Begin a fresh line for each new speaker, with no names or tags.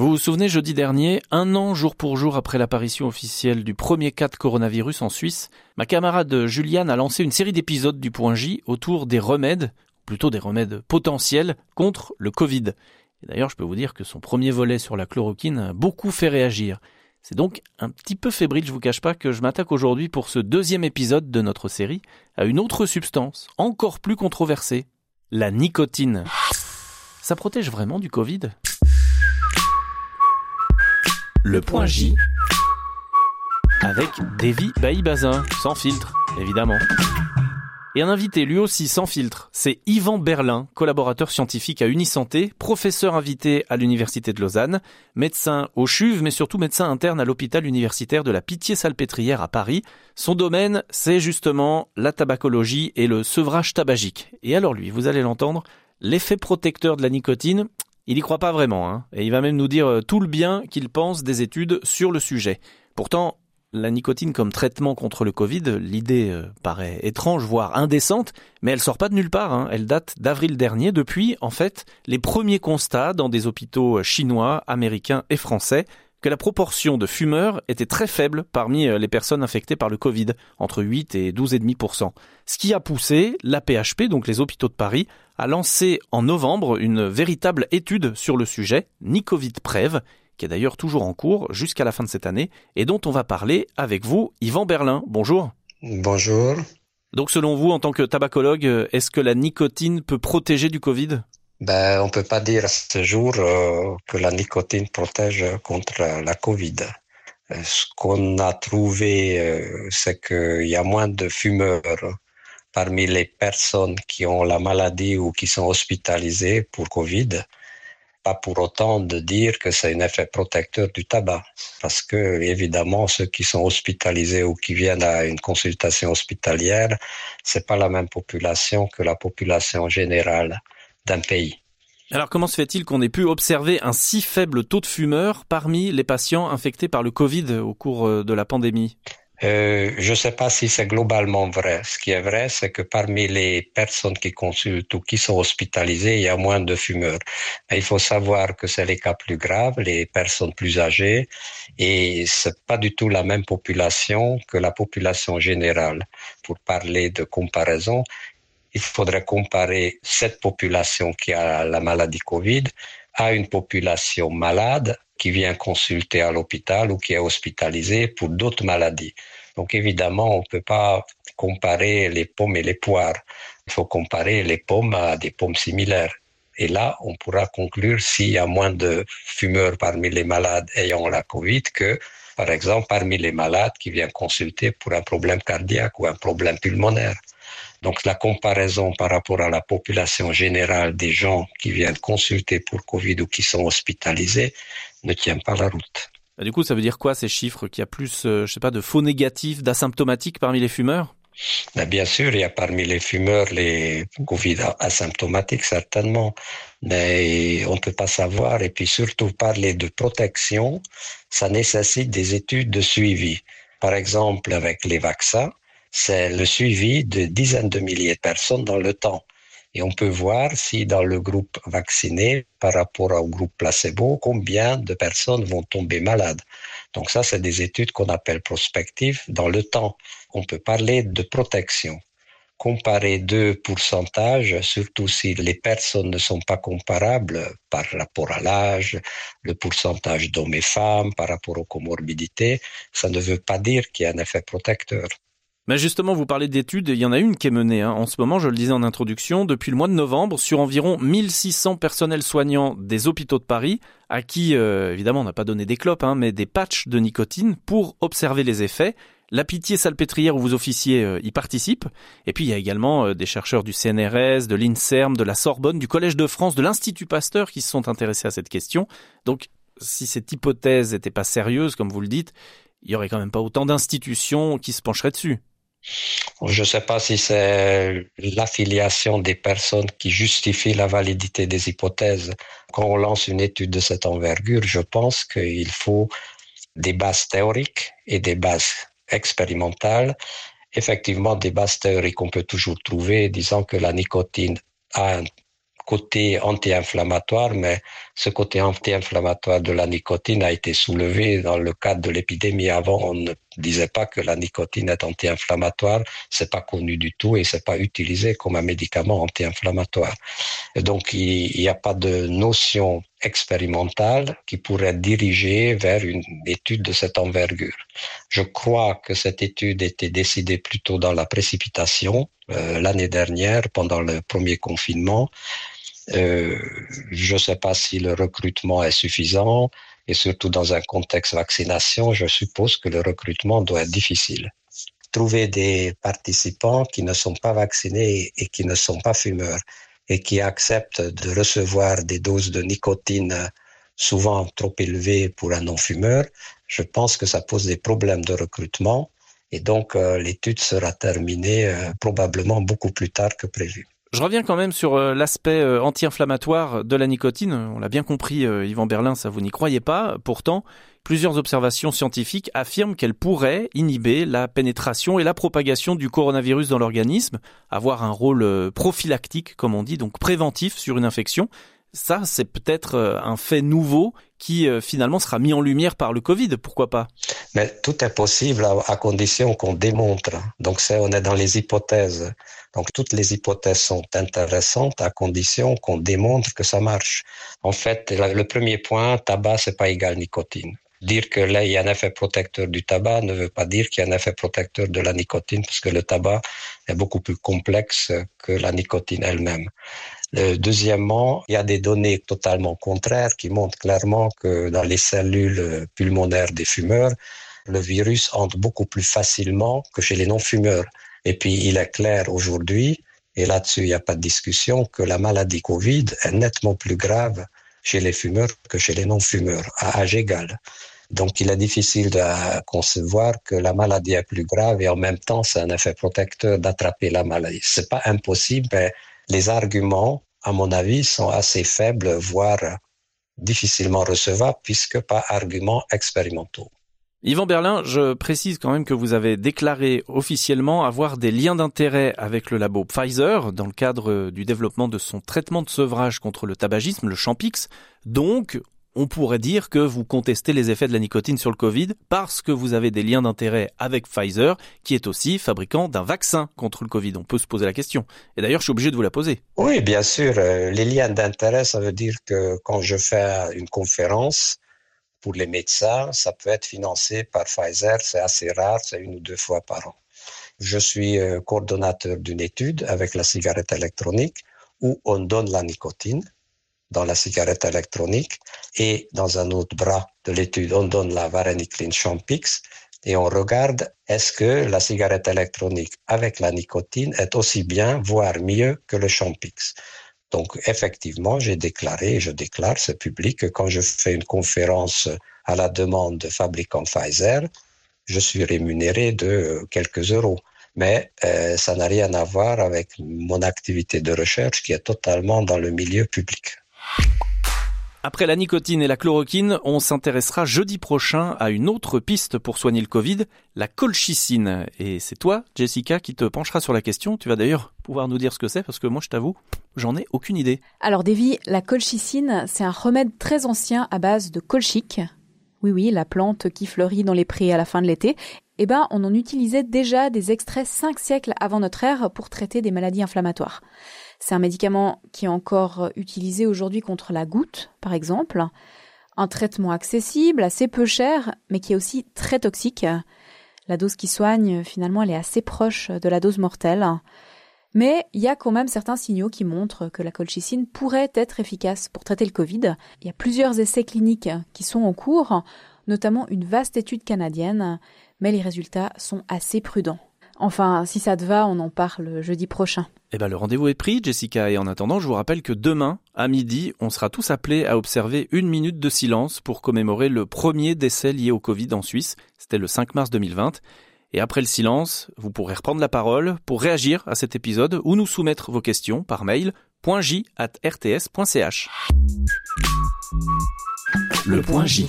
Vous vous souvenez, jeudi dernier, un an jour pour jour après l'apparition officielle du premier cas de coronavirus en Suisse, ma camarade Juliane a lancé une série d'épisodes du Point J autour des remèdes, plutôt des remèdes potentiels, contre le Covid. Et d'ailleurs, je peux vous dire que son premier volet sur la chloroquine a beaucoup fait réagir. C'est donc un petit peu fébrile, je vous cache pas, que je m'attaque aujourd'hui pour ce deuxième épisode de notre série à une autre substance, encore plus controversée, la nicotine. Ça protège vraiment du Covid? Le point J avec Davy Bailly-Bazin, sans filtre, évidemment. Et un invité lui aussi sans filtre, c'est Yvan Berlin, collaborateur scientifique à Unisanté, professeur invité à l'Université de Lausanne, médecin au CHUV, mais surtout médecin interne à l'hôpital universitaire de la Pitié-Salpêtrière à Paris. Son domaine, c'est justement la tabacologie et le sevrage tabagique. Et alors lui, vous allez l'entendre, l'effet protecteur de la nicotine, il y croit pas vraiment, hein, et il va même nous dire euh, tout le bien qu'il pense des études sur le sujet. Pourtant, la nicotine comme traitement contre le Covid, l'idée euh, paraît étrange, voire indécente, mais elle sort pas de nulle part. Hein. Elle date d'avril dernier, depuis, en fait, les premiers constats dans des hôpitaux chinois, américains et français que la proportion de fumeurs était très faible parmi euh, les personnes infectées par le Covid, entre 8 et 12,5%. Ce qui a poussé la PHP, donc les hôpitaux de Paris, à lancer en novembre une véritable étude sur le sujet, Nicovid Prev, qui est d'ailleurs toujours en cours jusqu'à la fin de cette année, et dont on va parler avec vous, Yvan Berlin. Bonjour.
Bonjour.
Donc selon vous, en tant que tabacologue, est-ce que la nicotine peut protéger du Covid?
Ben, on peut pas dire à ce jour euh, que la nicotine protège contre la Covid. Euh, ce qu'on a trouvé, euh, c'est qu'il y a moins de fumeurs parmi les personnes qui ont la maladie ou qui sont hospitalisées pour Covid. Pas pour autant de dire que c'est un effet protecteur du tabac, parce que évidemment ceux qui sont hospitalisés ou qui viennent à une consultation hospitalière, c'est pas la même population que la population générale d'un pays.
Alors comment se fait-il qu'on ait pu observer un si faible taux de fumeurs parmi les patients infectés par le Covid au cours euh, de la pandémie?
Euh, je ne sais pas si c'est globalement vrai. Ce qui est vrai, c'est que parmi les personnes qui consultent ou qui sont hospitalisées, il y a moins de fumeurs. Mais il faut savoir que c'est les cas plus graves, les personnes plus âgées, et c'est pas du tout la même population que la population générale. Pour parler de comparaison, il faudrait comparer cette population qui a la maladie Covid à une population malade qui vient consulter à l'hôpital ou qui est hospitalisée pour d'autres maladies. Donc évidemment, on ne peut pas comparer les pommes et les poires. Il faut comparer les pommes à des pommes similaires. Et là, on pourra conclure s'il y a moins de fumeurs parmi les malades ayant la Covid que, par exemple, parmi les malades qui viennent consulter pour un problème cardiaque ou un problème pulmonaire. Donc la comparaison par rapport à la population générale des gens qui viennent consulter pour Covid ou qui sont hospitalisés ne tient pas la route.
du coup, ça veut dire quoi ces chiffres Qu'il y a plus, euh, je sais pas, de faux négatifs, d'asymptomatiques parmi les fumeurs?
Ben, Bien sûr, il y a parmi les fumeurs les Covid asymptomatiques, certainement. Mais on ne peut pas savoir. Et puis surtout, parler de protection, ça nécessite des études de suivi. Par exemple, avec les vaccins, c'est le suivi de dizaines de milliers de personnes dans le temps. Et on peut voir si dans le groupe vacciné, par rapport au groupe placebo, combien de personnes vont tomber malades. Donc ça, c'est des études qu'on appelle prospectives dans le temps. On peut parler de protection. Comparer deux pourcentages, surtout si les personnes ne sont pas comparables par rapport à l'âge, le pourcentage d'hommes et femmes, par rapport aux comorbidités, ça ne veut pas dire qu'il y a un effet protecteur.
Mais justement, vous parlez d'études, il y en a une qui est menée hein. en ce moment, je le disais en introduction, depuis le mois de novembre, sur environ 1600 personnels soignants des hôpitaux de Paris, à qui, euh, évidemment, on n'a pas donné des clopes, hein, mais des patchs de nicotine pour observer les effets. La pitié salpêtrière où vous officiez euh, y participe. Et puis il y a également euh, des chercheurs du CNRS, de l'INSERM, de la Sorbonne, du Collège de France, de l'Institut Pasteur qui se sont intéressés à cette question. Donc si cette hypothèse n'était pas sérieuse, comme vous le dites, il y aurait quand même pas autant d'institutions qui se pencheraient dessus.
Je ne sais pas si c'est l'affiliation des personnes qui justifie la validité des hypothèses. Quand on lance une étude de cette envergure, je pense qu'il faut des bases théoriques et des bases expérimentales. Effectivement, des bases théoriques, on peut toujours trouver, disant que la nicotine a un côté anti-inflammatoire, mais ce côté anti-inflammatoire de la nicotine a été soulevé dans le cadre de l'épidémie. Avant, on disait pas que la nicotine est anti-inflammatoire, c'est pas connu du tout et c'est pas utilisé comme un médicament anti-inflammatoire. Donc, il n'y a pas de notion expérimentale qui pourrait diriger vers une étude de cette envergure. Je crois que cette étude était décidée plutôt dans la précipitation euh, l'année dernière pendant le premier confinement euh, je ne sais pas si le recrutement est suffisant et surtout dans un contexte vaccination, je suppose que le recrutement doit être difficile. Trouver des participants qui ne sont pas vaccinés et qui ne sont pas fumeurs et qui acceptent de recevoir des doses de nicotine souvent trop élevées pour un non-fumeur, je pense que ça pose des problèmes de recrutement et donc euh, l'étude sera terminée euh, probablement beaucoup plus tard que prévu.
Je reviens quand même sur euh, l'aspect euh, anti-inflammatoire de la nicotine. On l'a bien compris, euh, Yvan Berlin, ça vous n'y croyez pas. Pourtant, plusieurs observations scientifiques affirment qu'elle pourrait inhiber la pénétration et la propagation du coronavirus dans l'organisme, avoir un rôle prophylactique, comme on dit, donc préventif sur une infection. Ça, c'est peut-être un fait nouveau qui finalement sera mis en lumière par le Covid, pourquoi pas?
Mais tout est possible à, condition qu'on démontre. Donc c'est, on est dans les hypothèses. Donc toutes les hypothèses sont intéressantes à condition qu'on démontre que ça marche. En fait, le premier point, tabac, c'est pas égal nicotine. Dire que là, il y a un effet protecteur du tabac ne veut pas dire qu'il y a un effet protecteur de la nicotine, parce que le tabac est beaucoup plus complexe que la nicotine elle-même. Deuxièmement, il y a des données totalement contraires qui montrent clairement que dans les cellules pulmonaires des fumeurs, le virus entre beaucoup plus facilement que chez les non-fumeurs. Et puis, il est clair aujourd'hui, et là-dessus, il n'y a pas de discussion, que la maladie Covid est nettement plus grave chez les fumeurs que chez les non-fumeurs, à âge égal. Donc, il est difficile de concevoir que la maladie est plus grave et en même temps, c'est un effet protecteur d'attraper la maladie. C'est pas impossible, mais les arguments, à mon avis, sont assez faibles, voire difficilement recevables, puisque pas arguments expérimentaux.
Yvan Berlin, je précise quand même que vous avez déclaré officiellement avoir des liens d'intérêt avec le labo Pfizer dans le cadre du développement de son traitement de sevrage contre le tabagisme, le Champix. Donc, on pourrait dire que vous contestez les effets de la nicotine sur le Covid parce que vous avez des liens d'intérêt avec Pfizer, qui est aussi fabricant d'un vaccin contre le Covid. On peut se poser la question. Et d'ailleurs, je suis obligé de vous la poser.
Oui, bien sûr. Euh, les liens d'intérêt, ça veut dire que quand je fais une conférence, pour les médecins, ça peut être financé par Pfizer, c'est assez rare, c'est une ou deux fois par an. Je suis euh, coordonnateur d'une étude avec la cigarette électronique où on donne la nicotine dans la cigarette électronique et dans un autre bras de l'étude, on donne la varenicline Champix et on regarde est-ce que la cigarette électronique avec la nicotine est aussi bien, voire mieux que le Champix. Donc effectivement, j'ai déclaré, et je déclare, ce public, que quand je fais une conférence à la demande de fabricants Pfizer, je suis rémunéré de quelques euros. Mais euh, ça n'a rien à voir avec mon activité de recherche qui est totalement dans le milieu public.
Après la nicotine et la chloroquine, on s'intéressera jeudi prochain à une autre piste pour soigner le Covid, la colchicine. Et c'est toi, Jessica, qui te penchera sur la question. Tu vas d'ailleurs pouvoir nous dire ce que c'est, parce que moi, je t'avoue, j'en ai aucune idée.
Alors, Davy, la colchicine, c'est un remède très ancien à base de colchique. Oui, oui, la plante qui fleurit dans les prés à la fin de l'été. Eh ben, on en utilisait déjà des extraits cinq siècles avant notre ère pour traiter des maladies inflammatoires. C'est un médicament qui est encore utilisé aujourd'hui contre la goutte, par exemple. Un traitement accessible, assez peu cher, mais qui est aussi très toxique. La dose qui soigne, finalement, elle est assez proche de la dose mortelle. Mais il y a quand même certains signaux qui montrent que la colchicine pourrait être efficace pour traiter le Covid. Il y a plusieurs essais cliniques qui sont en cours, notamment une vaste étude canadienne, mais les résultats sont assez prudents. Enfin, si ça te va, on en parle jeudi prochain.
Eh ben, le rendez-vous est pris, Jessica, et en attendant, je vous rappelle que demain, à midi, on sera tous appelés à observer une minute de silence pour commémorer le premier décès lié au Covid en Suisse. C'était le 5 mars 2020. Et après le silence, vous pourrez reprendre la parole pour réagir à cet épisode ou nous soumettre vos questions par mail .j@rts.ch. Le point J.